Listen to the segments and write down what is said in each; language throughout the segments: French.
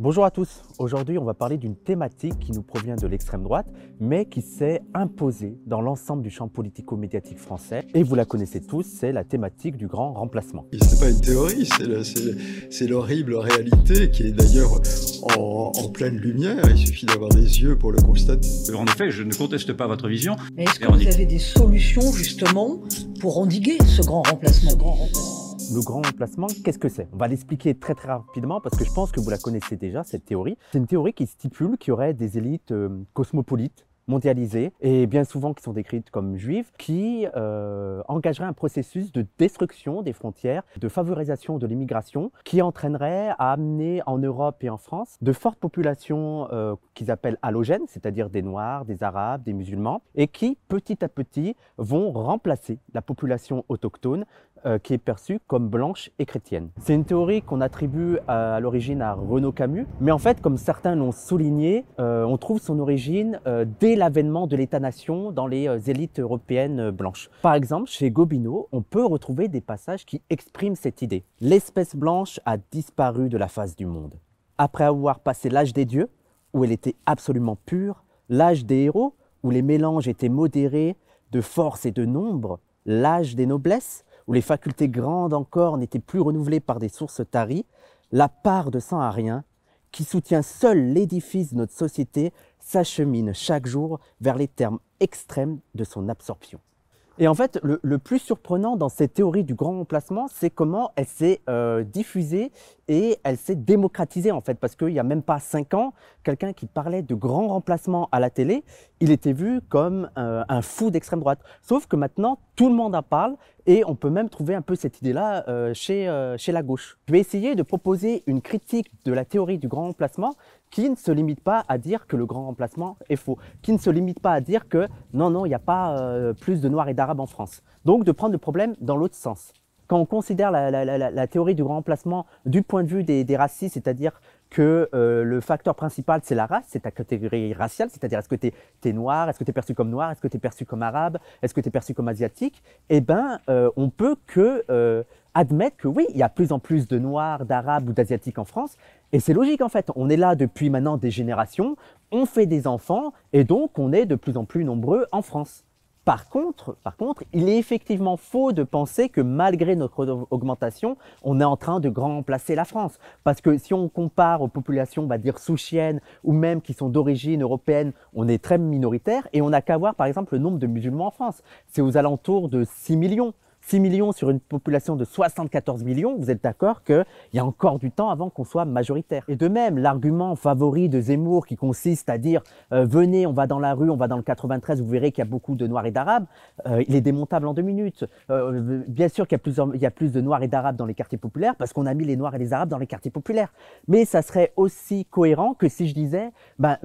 Bonjour à tous. Aujourd'hui, on va parler d'une thématique qui nous provient de l'extrême droite, mais qui s'est imposée dans l'ensemble du champ politico-médiatique français. Et vous la connaissez tous, c'est la thématique du grand remplacement. C'est pas une théorie, c'est l'horrible réalité qui est d'ailleurs en, pleine lumière. Il suffit d'avoir des yeux pour le constater. En effet, je ne conteste pas votre vision. Est-ce que vous avez des solutions justement pour endiguer ce grand remplacement, grand remplacement le grand remplacement, qu'est-ce que c'est? On va l'expliquer très très rapidement parce que je pense que vous la connaissez déjà, cette théorie. C'est une théorie qui stipule qu'il y aurait des élites euh, cosmopolites mondialisées et bien souvent qui sont décrites comme juives, qui euh, engageraient un processus de destruction des frontières, de favorisation de l'immigration, qui entraînerait à amener en Europe et en France de fortes populations euh, qu'ils appellent halogènes, c'est-à-dire des Noirs, des Arabes, des musulmans, et qui petit à petit vont remplacer la population autochtone euh, qui est perçue comme blanche et chrétienne. C'est une théorie qu'on attribue à, l'origine à Renaud Camus, mais en fait, comme certains l'ont souligné, euh, on trouve son origine euh, dès l'avènement de l'État-nation dans les élites européennes blanches. Par exemple, chez Gobineau, on peut retrouver des passages qui expriment cette idée. L'espèce blanche a disparu de la face du monde. Après avoir passé l'âge des dieux, où elle était absolument pure, l'âge des héros, où les mélanges étaient modérés de force et de nombre, l'âge des noblesses, où les facultés grandes encore n'étaient plus renouvelées par des sources taries, la part de sang à qui soutient seul l'édifice de notre société, s'achemine chaque jour vers les termes extrêmes de son absorption. Et en fait, le, plus surprenant dans cette théorie du grand remplacement, c'est comment elle s'est euh, diffusée et elle s'est démocratisée en fait. Parce qu'il n'y a même pas cinq ans, quelqu'un qui parlait de grand remplacement à la télé, il était vu comme euh, un fou d'extrême droite. Sauf que maintenant, tout le monde en parle et on peut même trouver un peu cette idée-là euh, chez, chez la gauche. Je vais essayer de proposer une critique de la théorie du grand remplacement qui ne se limite pas à dire que le grand remplacement est faux, qui ne se limite pas à dire que non, non, il n'y a pas euh, plus de Noirs et d'Arabes en France. Donc de prendre le problème dans l'autre sens. Quand on considère la, théorie du remplacement du point de vue des, racistes, c'est-à-dire que euh, le facteur principal, c'est la race, c'est ta catégorie raciale, c'est-à-dire est-ce que tu es, noir, est-ce que tu es perçu comme noir, est-ce que tu es perçu comme arabe, est-ce que tu es perçu comme asiatique, eh bien, euh, on peut que admettre que oui, il y a plus en plus de Noirs, d'Arabes ou d'Asiatiques en France. Et c'est logique en fait. On est là depuis maintenant des générations, on fait des enfants et donc on est de plus en plus nombreux en France. Par contre, par contre, il est effectivement faux de penser que malgré notre augmentation, on est en train de grand remplacer la France. Parce que si on compare aux populations, on va dire souchiennes ou même qui sont d'origine européenne, on est très minoritaire et on n'a qu'à voir par exemple le nombre de musulmans en France. C'est aux alentours de 6 millions. 6 millions sur une population de 74 millions, vous êtes d'accord qu'il y a encore du temps avant qu'on soit majoritaire. Et de même, l'argument favori de Zemmour qui consiste à dire euh, venez, on va dans la rue, on va dans le 93, vous verrez qu'il y a beaucoup de Noirs et d'Arabes, euh, il est démontable en deux minutes. Euh, bien sûr qu'il y, a plus de Noirs et d'Arabes dans les quartiers populaires parce qu'on a mis les Noirs et les Arabes dans les quartiers populaires. Mais ça serait aussi cohérent que si je disais, ben,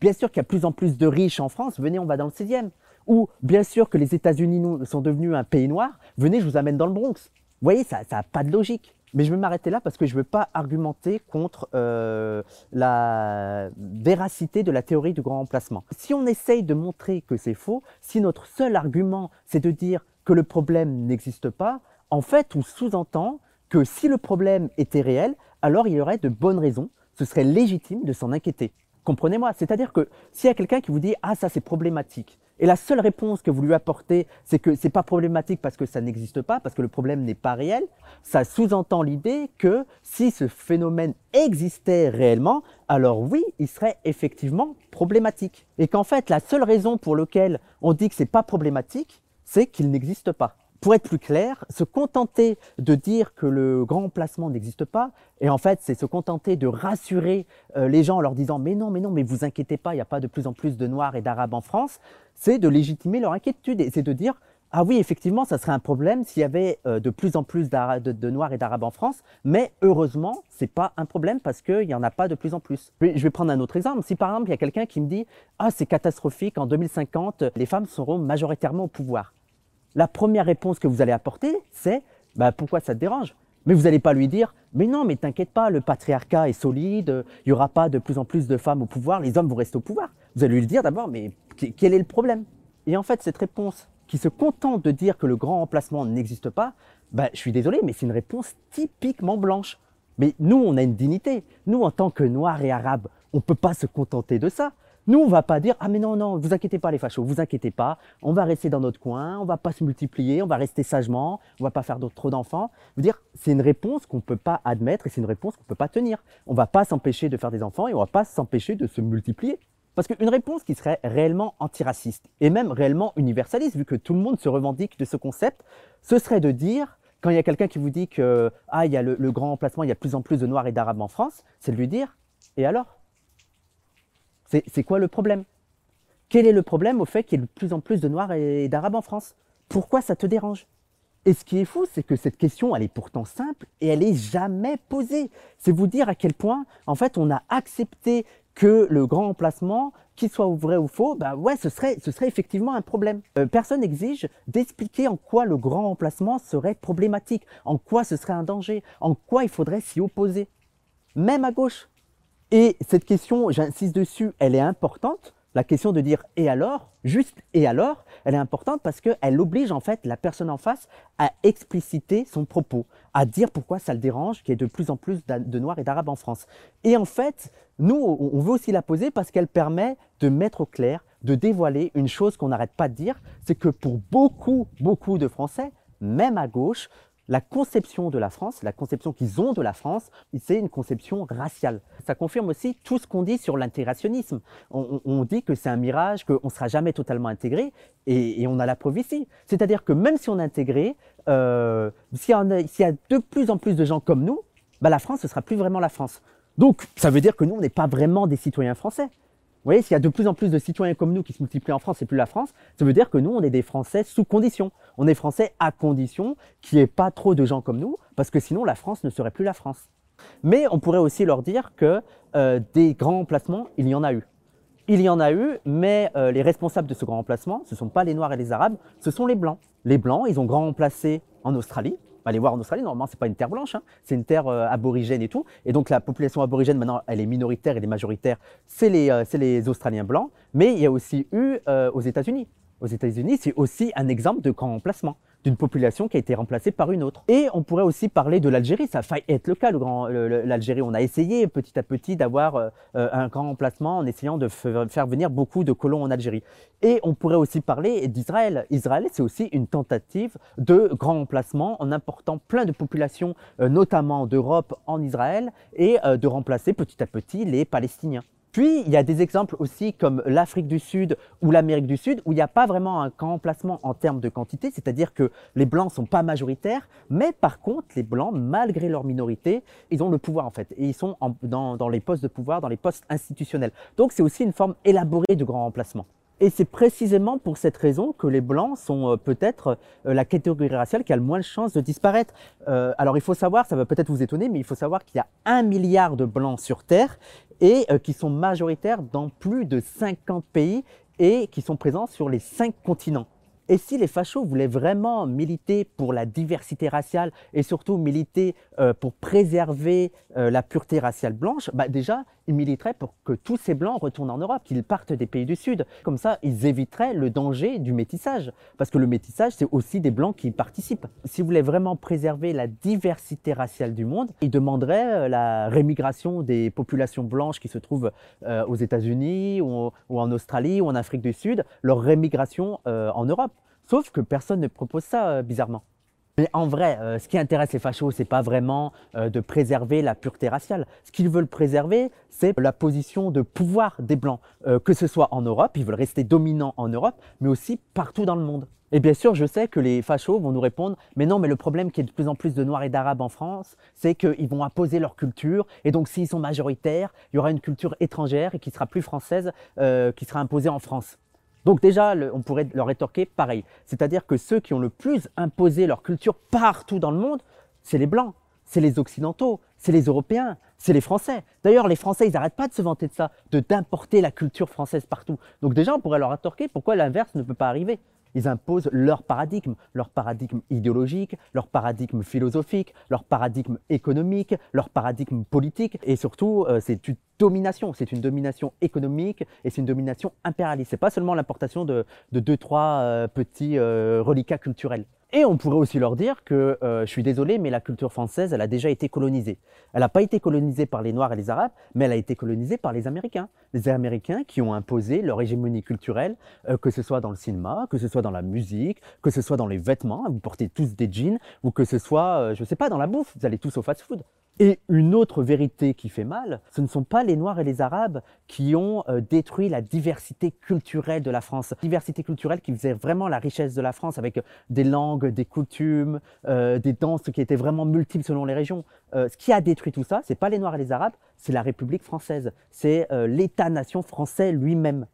bien sûr qu'il y a plus en plus de riches en France, venez, on va dans le 16e ou bien sûr que les États-Unis sont devenus un pays noir, venez, je vous amène dans le Bronx. Vous voyez, ça n'a pas de logique. Mais je vais m'arrêter là parce que je ne veux pas argumenter contre euh, la véracité de la théorie du grand remplacement. Si on essaye de montrer que c'est faux, si notre seul argument c'est de dire que le problème n'existe pas, en fait on sous-entend que si le problème était réel, alors il y aurait de bonnes raisons, ce serait légitime de s'en inquiéter. Comprenez-moi, c'est-à-dire que s'il y a quelqu'un qui vous dit ah ça c'est problématique, et la seule réponse que vous lui apportez, c'est que c'est pas problématique parce que ça n'existe pas, parce que le problème n'est pas réel. Ça sous-entend l'idée que si ce phénomène existait réellement, alors oui, il serait effectivement problématique. Et qu'en fait, la seule raison pour laquelle on dit que c'est pas problématique, c'est qu'il n'existe pas pour être plus clair, se contenter de dire que le grand emplacement n'existe pas, et en fait, c'est se contenter de rassurer euh, les gens en leur disant mais non, mais non, mais vous inquiétez pas, il n'y a pas de plus en plus de Noirs et d'Arabes en France, c'est de légitimer leur inquiétude et c'est de dire ah oui, effectivement, ça serait un problème s'il y avait euh, de plus en plus de, Noirs et d'Arabes en France, mais heureusement, c'est pas un problème parce qu'il n'y en a pas de plus en plus. Je vais prendre un autre exemple. Si par exemple, il y a quelqu'un qui me dit Ah, c'est catastrophique, en 2050, les femmes seront majoritairement au pouvoir la première réponse que vous allez apporter, c'est bah, pourquoi ça te dérange? Mais vous n'allez pas lui dire mais non, mais t'inquiète pas, le patriarcat est solide, il n'y aura pas de plus en plus de femmes au pouvoir, les hommes vont rester au pouvoir. Vous allez lui dire d'abord mais quel est le problème? Et en fait, cette réponse qui se contente de dire que le grand remplacement n'existe pas, bah, je suis désolé, mais c'est une réponse typiquement blanche. Mais nous, on a une dignité. Nous, en tant que Noirs et Arabes, on ne peut pas se contenter de ça. Nous, on va pas dire ah mais non non, vous inquiétez pas les fachos, vous inquiétez pas, on va rester dans notre coin, on va pas se multiplier, on va rester sagement, on va pas faire trop d'enfants. Veux dire, c'est une réponse qu'on peut pas admettre et c'est une réponse qu'on peut pas tenir. On va pas s'empêcher de faire des enfants et on va pas s'empêcher de se multiplier. Parce qu'une réponse qui serait réellement antiraciste et même réellement universaliste, vu que tout le monde se revendique de ce concept, ce serait de dire quand il y a quelqu'un qui vous dit que ah il y a le, le grand emplacement, il y a de plus en plus de Noirs et d'Arabes en France, c'est de lui dire et alors? C'est quoi le problème? Quel est le problème au fait qu'il y ait de plus en plus de Noirs et d'Arabes en France? Pourquoi ça te dérange? Et ce qui est fou, c'est que cette question, elle est pourtant simple et elle est jamais posée. C'est vous dire à quel point, en fait, on a accepté que le grand emplacement, qu'il soit vrai ou faux, bah ouais, ce serait, effectivement un problème. Euh, personne n'exige d'expliquer en quoi le grand emplacement serait problématique, en quoi ce serait un danger, en quoi il faudrait s'y opposer. Même à gauche, et cette question, j'insiste dessus, elle est importante. La question de dire et alors, juste et alors, elle est importante parce qu'elle oblige en fait la personne en face à expliciter son propos, à dire pourquoi ça le dérange qu'il y ait de plus en plus de Noirs et d'Arabes en France. Et en fait, nous, on veut aussi la poser parce qu'elle permet de mettre au clair, de dévoiler une chose qu'on n'arrête pas de dire, c'est que pour beaucoup, beaucoup de Français, même à gauche, la conception de la France, la conception qu'ils ont de la France, c'est une conception raciale. Ça confirme aussi tout ce qu'on dit sur l'intégrationnisme. On, dit que c'est un mirage, qu'on ne sera jamais totalement intégré, et, on a la preuve ici. C'est-à-dire que même si on est intégré, euh, s'il y, a de plus en plus de gens comme nous, bah la France ne sera plus vraiment la France. Donc, ça veut dire que nous, on n'est pas vraiment des citoyens français. Vous voyez, s'il y a de plus en plus de citoyens comme nous qui se multiplient en France et plus la France, ça veut dire que nous, on est des Français sous condition. On est Français à condition qu'il n'y ait pas trop de gens comme nous, parce que sinon la France ne serait plus la France. Mais on pourrait aussi leur dire que euh, des grands emplacements, il y en a eu. Il y en a eu, mais euh, les responsables de ce grand emplacement, ce ne sont pas les Noirs et les Arabes, ce sont les Blancs. Les Blancs, ils ont grand emplacé en Australie, aller voir en Australie, normalement, c'est pas une terre blanche, hein. c'est une terre euh, aborigène et tout. Et donc, la population aborigène, maintenant, elle est minoritaire, elle est majoritaire, c'est les, euh, les Australiens blancs. Mais il y a aussi eu euh, aux États-Unis. Aux États-Unis, c'est aussi un exemple de grand emplacement d'une population qui a été remplacée par une autre. Et on pourrait aussi parler de l'Algérie, ça a failli être le cas, l'Algérie. On a essayé petit à petit d'avoir euh, euh, un grand emplacement en essayant de faire venir beaucoup de colons en Algérie. Et on pourrait aussi parler d'Israël. Israël, c'est aussi une tentative de grand emplacement en important plein de populations, euh, notamment d'Europe en Israël, et de remplacer petit à petit les Palestiniens. Puis, il y a des exemples aussi comme l'Afrique du Sud ou l'Amérique du Sud où il n'y a pas vraiment un grand emplacement en termes de quantité, c'est-à-dire que les Blancs sont pas majoritaires, mais par contre, les Blancs, malgré leur minorité, ils ont le pouvoir en fait, et ils sont dans, dans les postes de pouvoir, dans les postes institutionnels. Donc, c'est aussi une forme élaborée de grand emplacement. Et c'est précisément pour cette raison que les blancs sont euh, peut-être euh, la catégorie raciale qui a le moins de chances de disparaître. Euh, alors il faut savoir, ça va peut-être vous étonner, mais il faut savoir qu'il y a un milliard de blancs sur Terre et qui sont majoritaires dans plus de 50 pays et qui sont présents sur les cinq continents. Et si les fachos voulaient vraiment militer pour la diversité raciale et surtout militer euh, pour préserver euh, la pureté raciale blanche, bah déjà, ils militeraient pour que tous ces blancs retournent en Europe, qu'ils partent des pays du Sud. Comme ça, ils éviteraient le danger du métissage. Parce que le métissage, c'est aussi des blancs qui y participent. S'ils voulaient vraiment préserver la diversité raciale du monde, ils demanderaient euh, la rémigration des populations blanches qui se trouvent aux États-Unis ou, en Australie ou en Afrique du Sud, leur rémigration en Europe. Sauf que personne ne propose ça, euh, bizarrement. Mais en vrai, euh, ce qui intéresse les fachos, c'est pas vraiment euh, de préserver la pureté raciale. Ce qu'ils veulent préserver, c'est la position de pouvoir des Blancs, que ce soit en Europe, ils veulent rester dominants en Europe, mais aussi partout dans le monde. Et bien sûr, je sais que les fachos vont nous répondre, mais non, mais le problème qu'il y ait de plus en plus de Noirs et d'Arabes en France, c'est qu'ils vont imposer leur culture, et donc s'ils sont majoritaires, il y aura une culture étrangère et qui sera plus française, qui sera imposée en France. Donc déjà, on pourrait leur rétorquer pareil. C'est-à-dire que ceux qui ont le plus imposé leur culture partout dans le monde, c'est les Blancs, c'est les Occidentaux, c'est les Européens, c'est les Français. D'ailleurs, les Français, ils n'arrêtent pas de se vanter de ça, d'importer la culture française partout. Donc déjà, on pourrait leur rétorquer pourquoi l'inverse ne peut pas arriver. Ils imposent leur paradigme, leur paradigme idéologique, leur paradigme philosophique, leur paradigme économique, leur paradigme politique. Et surtout, euh, c'est une domination. C'est une domination économique et c'est une domination impérialiste. C'est pas seulement l'importation de, deux, trois euh, petits euh, reliquats culturels. Et on pourrait aussi leur dire que, euh, je suis désolé, mais la culture française, elle a déjà été colonisée. Elle n'a pas été colonisée par les Noirs et les Arabes, mais elle a été colonisée par les Américains. Les Américains qui ont imposé leur hégémonie culturelle, euh, que ce soit dans le cinéma, que ce soit dans la musique, que ce soit dans les vêtements, vous portez tous des jeans, ou que ce soit, euh, je ne sais pas, dans la bouffe, vous allez tous au fast-food. Et une autre vérité qui fait mal, ce ne sont pas les Noirs et les Arabes qui ont euh, détruit la diversité culturelle de la France. Diversité culturelle qui faisait vraiment la richesse de la France avec des langues, des coutumes, euh, des danses qui étaient vraiment multiples selon les régions. Euh, ce qui a détruit tout ça, c'est pas les Noirs et les Arabes, c'est la République française. C'est l'État-nation français lui-même.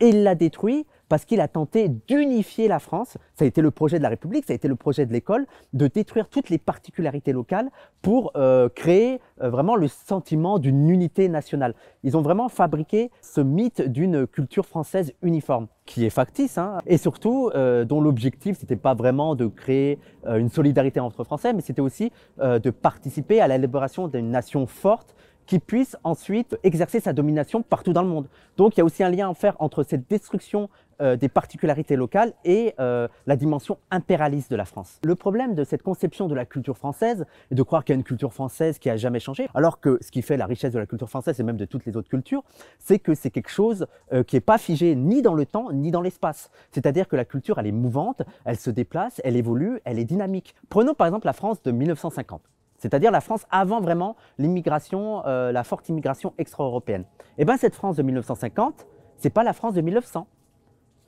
Et il l'a détruit parce qu'il a tenté d'unifier la France. Ça a été le projet de la République, ça a été le projet de l'école, de détruire toutes les particularités locales pour euh, créer euh, vraiment le sentiment d'une unité nationale. Ils ont vraiment fabriqué ce mythe d'une culture française uniforme, qui est factice, hein, et surtout euh, dont l'objectif, c'était pas vraiment de créer une solidarité entre Français, mais c'était aussi de participer à l'élaboration d'une nation forte qui puisse ensuite exercer sa domination partout dans le monde. Donc il y a aussi un lien à faire entre cette destruction euh, des particularités locales et euh, la dimension impérialiste de la France. Le problème de cette conception de la culture française est de croire qu'il y a une culture française qui a jamais changé, alors que ce qui fait la richesse de la culture française et même de toutes les autres cultures, c'est que c'est quelque chose euh, qui n'est pas figé ni dans le temps ni dans l'espace. C'est-à-dire que la culture, elle est mouvante, elle se déplace, elle évolue, elle est dynamique. Prenons par exemple la France de 1950 c'est-à-dire la France avant vraiment l'immigration, euh, la forte immigration extra-européenne. Et eh bien cette France de 1950, c'est pas la France de 1900.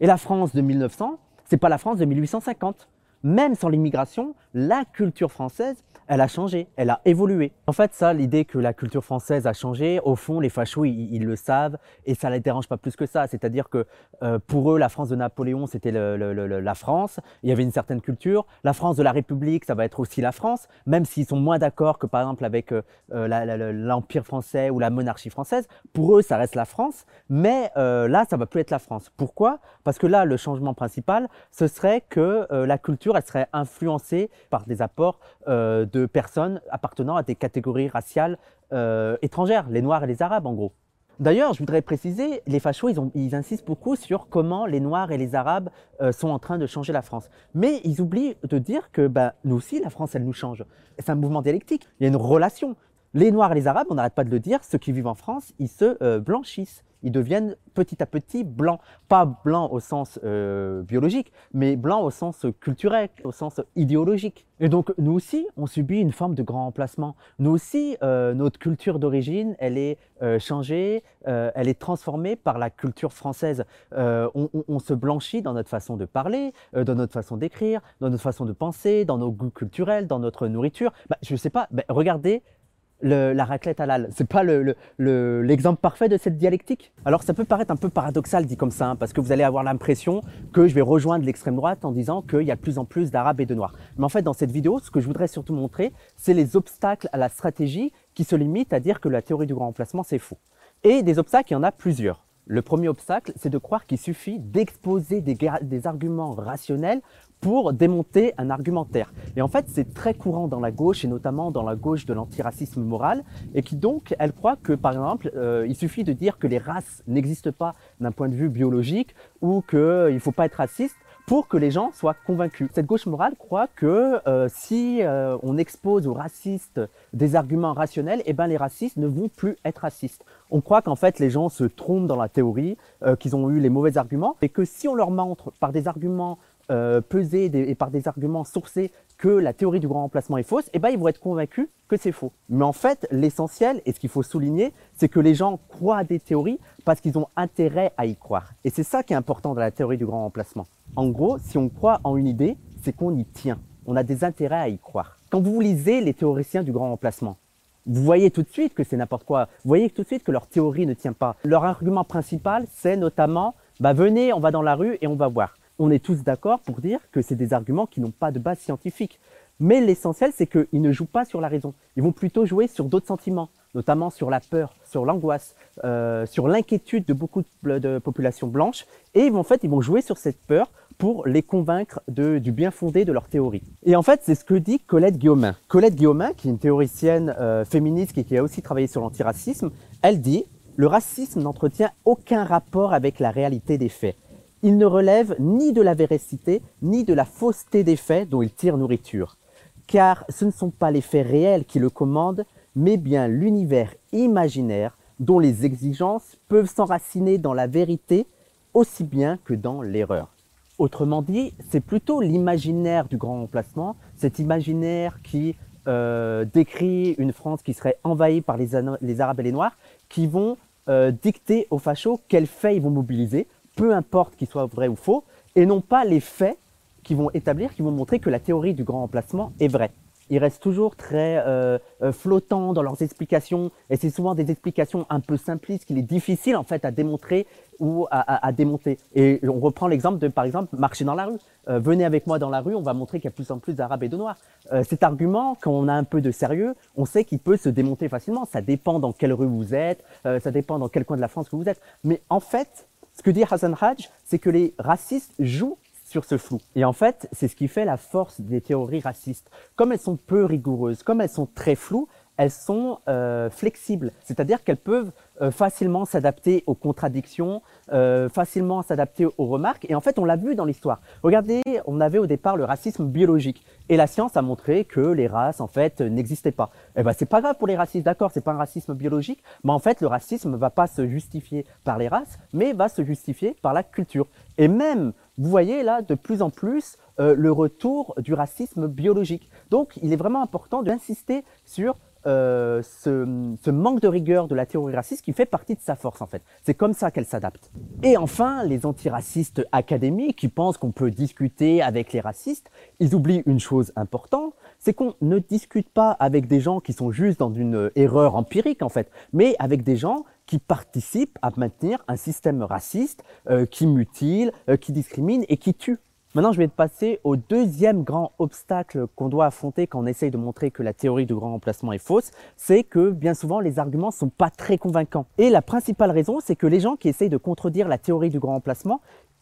Et la France de 1900, c'est pas la France de 1850. Même sans l'immigration, la culture française, elle a changé, elle a évolué. En fait, ça, l'idée que la culture française a changé, au fond, les fachos, ils, le savent et ça ne les dérange pas plus que ça. C'est-à-dire que euh, pour eux, la France de Napoléon, c'était la France. Il y avait une certaine culture. La France de la République, ça va être aussi la France, même s'ils sont moins d'accord que par exemple avec euh, euh, l'Empire français ou la monarchie française. Pour eux, ça reste la France, mais là, ça va plus être la France. Pourquoi? Parce que là, le changement principal, ce serait que la culture, elle serait influencée par des apports de de personnes appartenant à des catégories raciales euh, étrangères, les Noirs et les Arabes en gros. D'ailleurs, je voudrais préciser, les fachos, ils, insistent beaucoup sur comment les Noirs et les Arabes euh, sont en train de changer la France. Mais ils oublient de dire que ben, nous aussi, la France, elle nous change. C'est un mouvement dialectique, il y a une relation. Les Noirs et les Arabes, on n'arrête pas de le dire, ceux qui vivent en France, ils se euh, blanchissent ils deviennent petit à petit blancs. Pas blancs au sens euh, biologique, mais blancs au sens culturel, au sens idéologique. Et donc nous aussi, on subit une forme de grand remplacement. Nous aussi, euh, notre culture d'origine, elle est euh, changée, elle est transformée par la culture française. On, se blanchit dans notre façon de parler, dans notre façon d'écrire, dans notre façon de penser, dans nos goûts culturels, dans notre nourriture. Bah, je ne sais pas, bah, regardez la raclette halal. C'est pas l'exemple parfait de cette dialectique Alors ça peut paraître un peu paradoxal dit comme ça, hein, parce que vous allez avoir l'impression que je vais rejoindre l'extrême droite en disant qu'il y a de plus en plus d'arabes et de noirs. Mais en fait, dans cette vidéo, ce que je voudrais surtout montrer, c'est les obstacles à la stratégie qui se limitent à dire que la théorie du grand remplacement, c'est faux. Et des obstacles, il y en a plusieurs. Le premier obstacle, c'est de croire qu'il suffit d'exposer des, arguments rationnels pour démonter un argumentaire. Et en fait, c'est très courant dans la gauche, et notamment dans la gauche de l'antiracisme moral, et qui donc, elle croit que, par exemple, euh, il suffit de dire que les races n'existent pas d'un point de vue biologique, ou qu'il ne faut pas être raciste, pour que les gens soient convaincus. Cette gauche morale croit que euh, si euh, on expose aux racistes des arguments rationnels, eh ben les racistes ne vont plus être racistes. On croit qu'en fait les gens se trompent dans la théorie, qu'ils ont eu les mauvais arguments, et que si on leur montre par des arguments euh, peser et par des arguments sourcés que la théorie du grand remplacement est fausse, eh ben, ils vont être convaincus que c'est faux. Mais en fait, l'essentiel, et ce qu'il faut souligner, c'est que les gens croient à des théories parce qu'ils ont intérêt à y croire. Et c'est ça qui est important dans la théorie du grand remplacement. En gros, si on croit en une idée, c'est qu'on y tient. On a des intérêts à y croire. Quand vous lisez les théoriciens du grand remplacement, vous voyez tout de suite que c'est n'importe quoi. Vous voyez tout de suite que leur théorie ne tient pas. Leur argument principal, c'est notamment, bah venez, on va dans la rue et on va voir on est tous d'accord pour dire que c'est des arguments qui n'ont pas de base scientifique. Mais l'essentiel, c'est qu'ils ne jouent pas sur la raison. Ils vont plutôt jouer sur d'autres sentiments, notamment sur la peur, sur l'angoisse, euh, sur l'inquiétude de beaucoup de, populations blanches. Et en fait, ils vont jouer sur cette peur pour les convaincre du bien fondé de leur théorie. Et en fait, c'est ce que dit Colette Guillaumin. Colette Guillaumin, qui est une théoricienne euh, féministe et qui a aussi travaillé sur l'antiracisme, elle dit « Le racisme n'entretient aucun rapport avec la réalité des faits Il ne relève ni de la véracité, ni de la fausseté des faits dont il tire nourriture. Car ce ne sont pas les faits réels qui le commandent, mais bien l'univers imaginaire dont les exigences peuvent s'enraciner dans la vérité aussi bien que dans l'erreur. Autrement dit, c'est plutôt l'imaginaire du grand remplacement, cet imaginaire qui euh, décrit une France qui serait envahie par les, Arabes et les Noirs, qui vont euh, dicter aux fachos quels faits ils vont mobiliser, peu importe qu'ils soient vrais ou faux, et non pas les faits qui vont établir, qui vont montrer que la théorie du grand remplacement est vraie ils restent toujours très euh, euh, flottants dans leurs explications, et c'est souvent des explications un peu simplistes qu'il est difficile en fait à démontrer ou à, démonter. Et on reprend l'exemple de, par exemple, marcher dans la rue. Euh, venez avec moi dans la rue, on va montrer qu'il y a plus en plus d'Arabes et de Noirs. cet argument, quand on a un peu de sérieux, on sait qu'il peut se démonter facilement. Ça dépend dans quelle rue vous êtes, ça dépend dans quel coin de la France que vous êtes. Mais en fait, ce que dit Hassan Hajj, c'est que les racistes jouent sur ce flou. Et en fait, c'est ce qui fait la force des théories racistes. Comme elles sont peu rigoureuses, comme elles sont très floues, elles sont euh, flexibles, c'est-à-dire qu'elles peuvent euh, facilement s'adapter aux contradictions, euh, facilement s'adapter aux remarques. Et en fait, on l'a vu dans l'histoire. Regardez, on avait au départ le racisme biologique, et la science a montré que les races en fait n'existaient pas. Eh ben, c'est pas grave pour les racistes, d'accord, c'est pas un racisme biologique, mais en fait, le racisme va pas se justifier par les races, mais va se justifier par la culture. Et même vous voyez là de plus en plus le retour du racisme biologique. Donc il est vraiment important d'insister sur euh, ce, manque de rigueur de la théorie raciste qui fait partie de sa force en fait. C'est comme ça qu'elle s'adapte. Et enfin, les antiracistes académiques qui pensent qu'on peut discuter avec les racistes, ils oublient une chose importante, c'est qu'on ne discute pas avec des gens qui sont juste dans une erreur empirique en fait, mais avec des gens qui participent à maintenir un système raciste euh, qui mutile, euh, qui discrimine et qui tue. Maintenant, je vais passer au deuxième grand obstacle qu'on doit affronter quand on essaye de montrer que la théorie du grand remplacement est fausse, c'est que bien souvent les arguments sont pas très convaincants. Et la principale raison, c'est que les gens qui essayent de contredire la théorie du grand remplacement,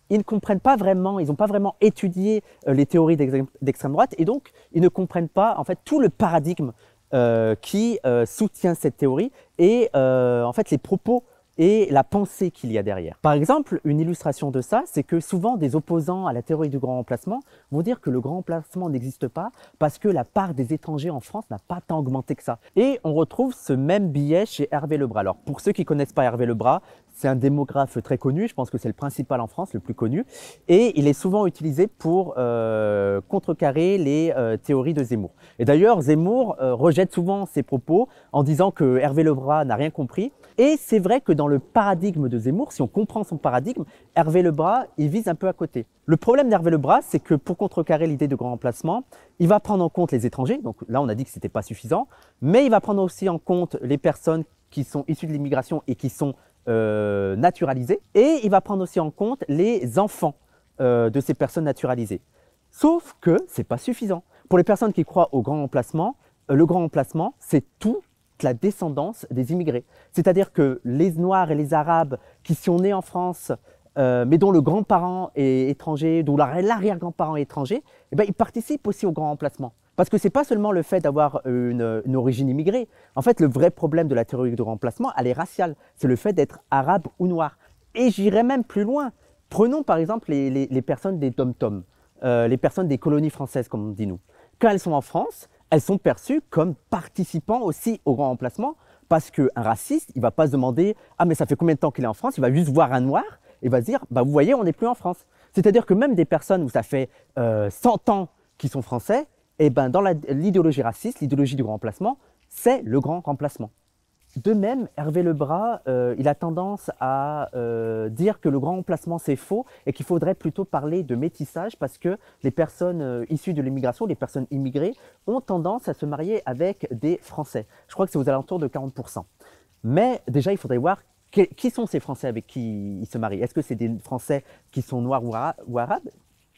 ils ne comprennent pas vraiment, ils n'ont pas vraiment étudié euh, les théories d'extrême droite et donc ils ne comprennent pas en fait tout le paradigme euh, qui euh, soutient cette théorie et en fait les propos et la pensée qu'il y a derrière. Par exemple, une illustration de ça, c'est que souvent des opposants à la théorie du grand remplacement vont dire que le grand remplacement n'existe pas parce que la part des étrangers en France n'a pas tant augmenté que ça. Et on retrouve ce même billet chez Hervé Lebras. Alors pour ceux qui connaissent pas Hervé Lebras, c'est un démographe très connu, je pense que c'est le principal en France, le plus connu, et il est souvent utilisé pour euh, contrecarrer les euh, théories de Zemmour. Et d'ailleurs, Zemmour euh, rejette souvent ses propos en disant que Hervé Lebras n'a rien compris. Et c'est vrai que dans le paradigme de Zemmour, si on comprend son paradigme, Hervé Lebras, il vise un peu à côté. Le problème d'Hervé Lebras, c'est que pour contrecarrer l'idée de grand emplacement, il va prendre en compte les étrangers, donc là on a dit que c'était pas suffisant, mais il va prendre aussi en compte les personnes qui sont issues de l'immigration et qui sont euh, et il va prendre aussi en compte les enfants euh, de ces personnes naturalisées. Sauf que c'est pas suffisant. Pour les personnes qui croient au grand emplacement, euh, le grand emplacement, c'est toute la descendance des immigrés. C'est-à-dire que les Noirs et les Arabes qui sont nés en France, mais dont le grand-parent est étranger, dont l'arrière-grand-parent est étranger, eh ben, ils participent aussi au grand emplacement. Parce que ce n'est pas seulement le fait d'avoir une, origine immigrée. En fait, le vrai problème de la théorie du remplacement, elle est raciale. C'est le fait d'être arabe ou noir. Et j'irais même plus loin. Prenons par exemple les, personnes des dom-tom, euh, les personnes des colonies françaises, comme on dit nous. Quand elles sont en France, elles sont perçues comme participant aussi au grand remplacement, parce qu'un raciste, il va pas se demander ah mais ça fait combien de temps qu'il est en France, il va juste voir un noir et va se dire bah vous voyez on n'est plus en France. C'est-à-dire que même des personnes où ça fait 100 euh, ans qu'ils sont français, eh ben, dans l'idéologie raciste, l'idéologie du grand remplacement, c'est le grand remplacement. De même, Hervé Lebras, euh, il a tendance à euh, dire que le grand remplacement c'est faux et qu'il faudrait plutôt parler de métissage parce que les personnes euh, issues de l'immigration, les personnes immigrées, ont tendance à se marier avec des Français. Je crois que c'est aux alentours de 40%. Mais déjà, il faudrait voir qui sont ces Français avec qui ils se marient. Est-ce que c'est des Français qui sont noirs ou arabes?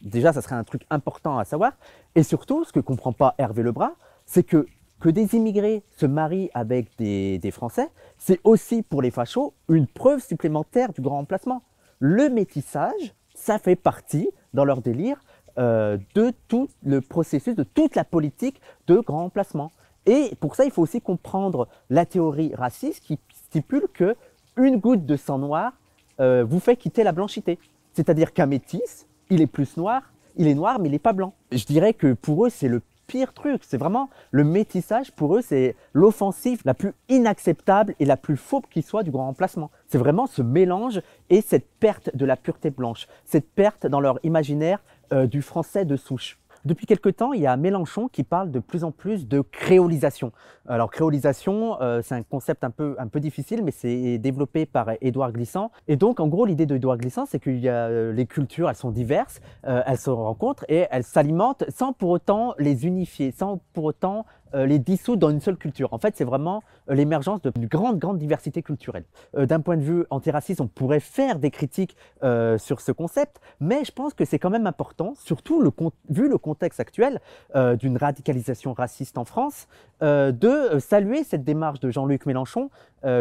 Déjà, ça serait un truc important à savoir. Et surtout, ce que comprend pas Hervé Lebras, c'est que que des immigrés se marient avec des, Français, c'est aussi pour les fachos une preuve supplémentaire du grand remplacement. Le métissage, ça fait partie, dans leur délire, euh, de tout le processus, de toute la politique de grand remplacement. Et pour ça, il faut aussi comprendre la théorie raciste qui stipule que une goutte de sang noir euh, vous fait quitter la blanchité. C'est-à-dire qu'un métis, il est plus noir, il est noir, mais il n'est pas blanc. Je dirais que pour eux, c'est le pire truc. C'est vraiment le métissage, pour eux, c'est l'offensive la plus inacceptable et la plus fausse qui soit du grand remplacement. C'est vraiment ce mélange et cette perte de la pureté blanche, cette perte dans leur imaginaire euh, du français de souche. Depuis quelque temps, il y a Mélenchon qui parle de plus en plus de créolisation. Alors créolisation, euh, c'est un concept un peu, un peu difficile, mais c'est développé par Édouard Glissant. Et donc, en gros, l'idée d'Édouard Glissant, c'est que euh, les cultures, elles sont diverses, euh, elles se rencontrent et elles s'alimentent sans pour autant les unifier, sans pour autant les dissoudre dans une seule culture. En fait, c'est vraiment euh, l'émergence d'une grande, grande diversité culturelle. Euh, d'un point de vue antiraciste, on pourrait faire des critiques sur ce concept, mais je pense que c'est quand même important, surtout vu le contexte actuel d'une radicalisation raciste en France, de saluer cette démarche de Jean-Luc Mélenchon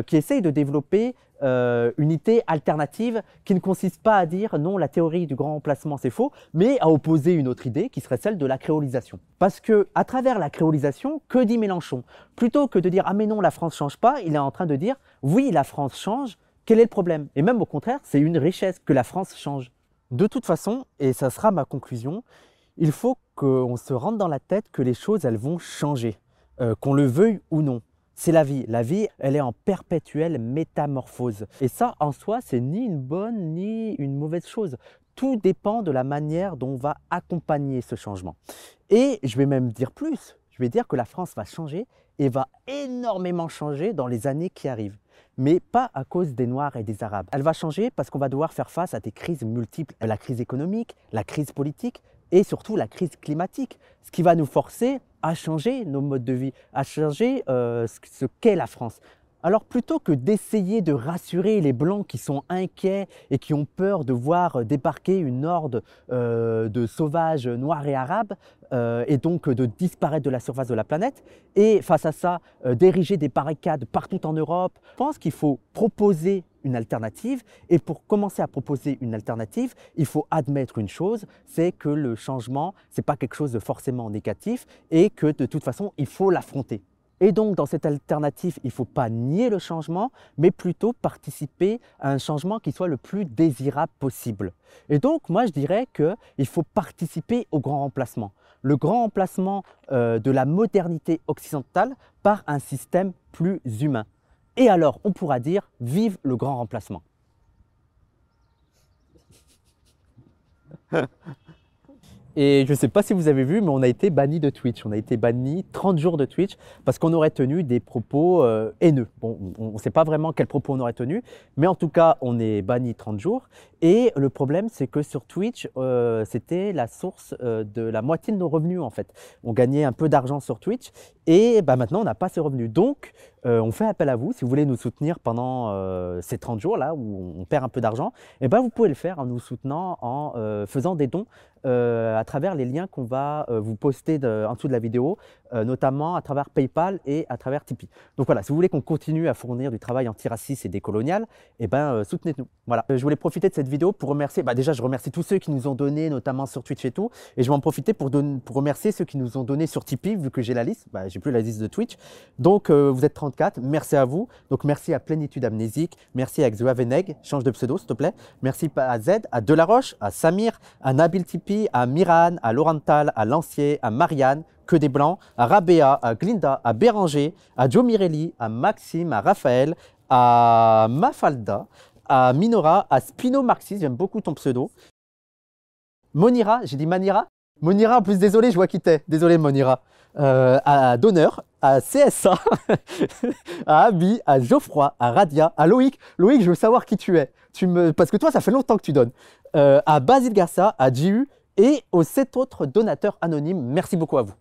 qui essaye de développer euh, unité alternative qui ne consiste pas à dire non, la théorie du grand remplacement c'est faux, mais à opposer une autre idée qui serait celle de la créolisation. Parce que à travers la créolisation, que dit Mélenchon? Plutôt que de dire ah mais non, la France change pas, il est en train de dire oui, la France change. Quel est le problème? Et même au contraire, c'est une richesse que la France change. De toute façon, et ça sera ma conclusion, il faut qu'on se rende dans la tête que les choses elles vont changer, euh, qu'on le veuille ou non. C'est la vie. La vie, elle est en perpétuelle métamorphose. Et ça, en soi, c'est ni une bonne ni une mauvaise chose. Tout dépend de la manière dont on va accompagner ce changement. Et je vais même dire plus. Je vais dire que la France va changer et va énormément changer dans les années qui arrivent. Mais pas à cause des Noirs et des Arabes. Elle va changer parce qu'on va devoir faire face à des crises multiples. La crise économique, la crise politique et surtout la crise climatique. Ce qui va nous forcer à changer nos modes de vie, à changer euh, ce qu'est la France. Alors plutôt que d'essayer de rassurer les Blancs qui sont inquiets et qui ont peur de voir débarquer une horde euh, de sauvages noirs et arabes, euh, et donc de disparaître de la surface de la planète, et face à ça, d'ériger des barricades partout en Europe, je pense qu'il faut proposer une alternative. Et pour commencer à proposer une alternative, il faut admettre une chose, c'est que le changement, ce n'est pas quelque chose de forcément négatif et que de toute façon, il faut l'affronter. Et donc, dans cette alternative, il ne faut pas nier le changement, mais plutôt participer à un changement qui soit le plus désirable possible. Et donc, moi, je dirais qu'il faut participer au grand remplacement. Le grand remplacement euh, de la modernité occidentale par un système plus humain. Et alors, on pourra dire vive le grand remplacement. Et je ne sais pas si vous avez vu, mais on a été banni de Twitch. On a été banni 30 jours de Twitch parce qu'on aurait tenu des propos euh, haineux. Bon, on ne sait pas vraiment quels propos on aurait tenu, mais en tout cas, on est banni 30 jours. Et le problème, c'est que sur Twitch, euh, c'était la source euh, de la moitié de nos revenus en fait. On gagnait un peu d'argent sur Twitch et bah, maintenant, on n'a pas ces revenus. Donc, on fait appel à vous. Si vous voulez nous soutenir pendant ces 30 jours là où on perd un peu d'argent, eh ben, vous pouvez le faire en nous soutenant en faisant des dons à travers les liens qu'on va vous poster en dessous de la vidéo, notamment à travers PayPal et à travers Tipeee. Donc voilà, si vous voulez qu'on continue à fournir du travail antiraciste et décolonial, eh ben, soutenez-nous. Voilà, je voulais profiter de cette vidéo pour remercier, bah déjà je remercie tous ceux qui nous ont donné, notamment sur Twitch et tout, et je vais en profiter pour, pour remercier ceux qui nous ont donné sur Tipeee, vu que j'ai la liste, bah, j'ai plus la liste de Twitch. Donc vous êtes 34, merci à vous. Donc merci à Plénitude Amnésique, merci à Xuaveneg, change de pseudo s'il te plaît. Merci à Z, à Delaroche, à Samir, à Nabil Tipeee, à Miran, à Laurental, à Lancier, à Marianne, que des blancs, à Rabea, à Glinda, à Béranger, à Joe Mirelli, à Maxime, à Raphaël, à Mafalda, à Minora, à Spino Marxis, j'aime beaucoup ton pseudo. Monira, j'ai dit Manira Monira, en plus, désolé, je vois qui t'es. Désolé, Monira. Euh, à Donner, à CSA, à Abi, à Geoffroy, à Radia, à Loïc. Loïc, je veux savoir qui tu es. Tu me... Parce que toi, ça fait longtemps que tu donnes. Euh, à Basile Garça, à JU et aux sept autres donateurs anonymes. Merci beaucoup à vous.